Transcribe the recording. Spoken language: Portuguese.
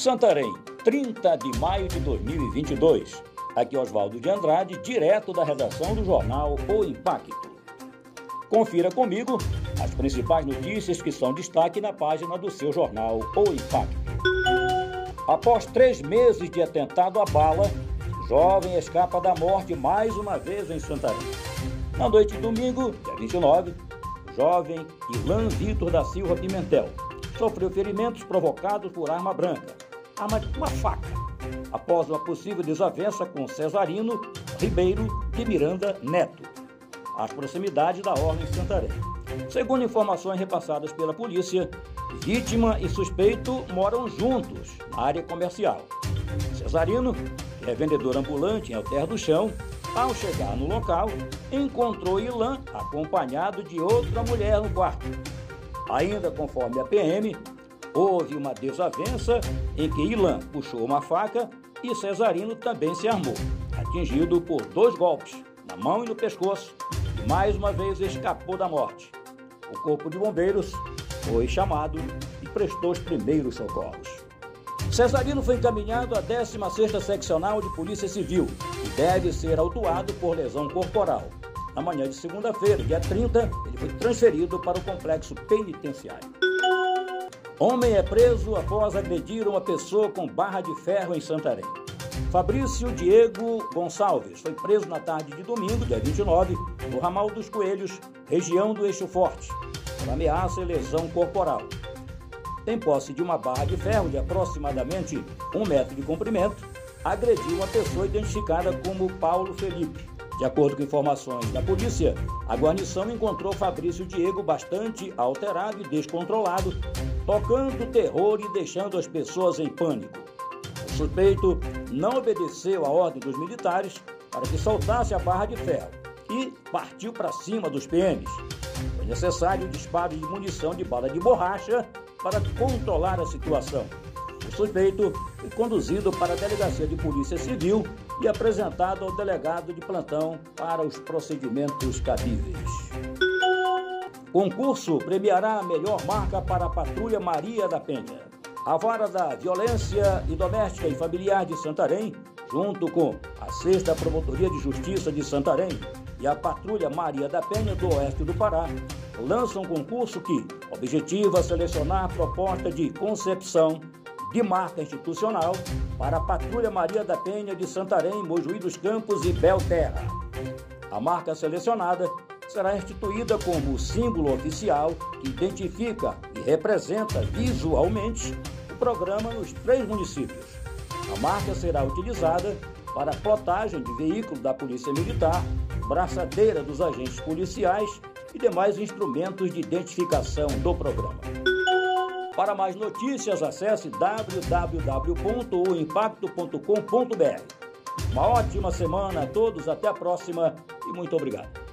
Santarém, 30 de maio de 2022. Aqui Oswaldo de Andrade, direto da redação do jornal O Impacto. Confira comigo as principais notícias que são destaque na página do seu jornal O Impacto. Após três meses de atentado à bala, jovem escapa da morte mais uma vez em Santarém. Na noite de domingo, dia 29, o jovem Ilan Vitor da Silva Pimentel sofreu ferimentos provocados por arma branca, arma de uma faca, após uma possível desavença com Cesarino Ribeiro de Miranda Neto, às proximidades da Orla em Santarém. Segundo informações repassadas pela polícia, vítima e suspeito moram juntos na área comercial. Cesarino, que é vendedor ambulante em Alter do Chão, ao chegar no local, encontrou Ilan acompanhado de outra mulher no quarto. Ainda conforme a PM, houve uma desavença em que Ilan puxou uma faca e Cesarino também se armou, atingido por dois golpes, na mão e no pescoço, e mais uma vez escapou da morte. O corpo de bombeiros foi chamado e prestou os primeiros socorros. Cesarino foi encaminhado à 16ª Seccional de Polícia Civil e deve ser autuado por lesão corporal. Na manhã de segunda-feira, dia 30, ele foi transferido para o complexo penitenciário. Homem é preso após agredir uma pessoa com barra de ferro em Santarém. Fabrício Diego Gonçalves foi preso na tarde de domingo, dia 29, no ramal dos Coelhos, região do Eixo Forte, por ameaça e lesão corporal. Tem posse de uma barra de ferro de aproximadamente um metro de comprimento, agrediu uma pessoa identificada como Paulo Felipe. De acordo com informações da polícia, a guarnição encontrou Fabrício Diego bastante alterado e descontrolado, tocando terror e deixando as pessoas em pânico. O suspeito não obedeceu à ordem dos militares para que soltasse a barra de ferro e partiu para cima dos PMs. Foi necessário o disparo de munição de bala de borracha para controlar a situação. O suspeito foi conduzido para a Delegacia de Polícia Civil e apresentado ao delegado de plantão para os procedimentos cabíveis. Concurso premiará a melhor marca para a Patrulha Maria da Penha. A Vara da Violência e Doméstica e Familiar de Santarém, junto com a Sexta Promotoria de Justiça de Santarém e a Patrulha Maria da Penha do Oeste do Pará, lançam um concurso que objetiva selecionar proposta de concepção de marca institucional para a Patrulha Maria da Penha de Santarém, Mojuí dos Campos e Belterra. A marca selecionada será instituída como símbolo oficial que identifica e representa visualmente o programa nos três municípios. A marca será utilizada para a plotagem de veículos da Polícia Militar, braçadeira dos agentes policiais e demais instrumentos de identificação do programa. Para mais notícias, acesse www.oimpacto.com.br. Uma ótima semana a todos, até a próxima e muito obrigado.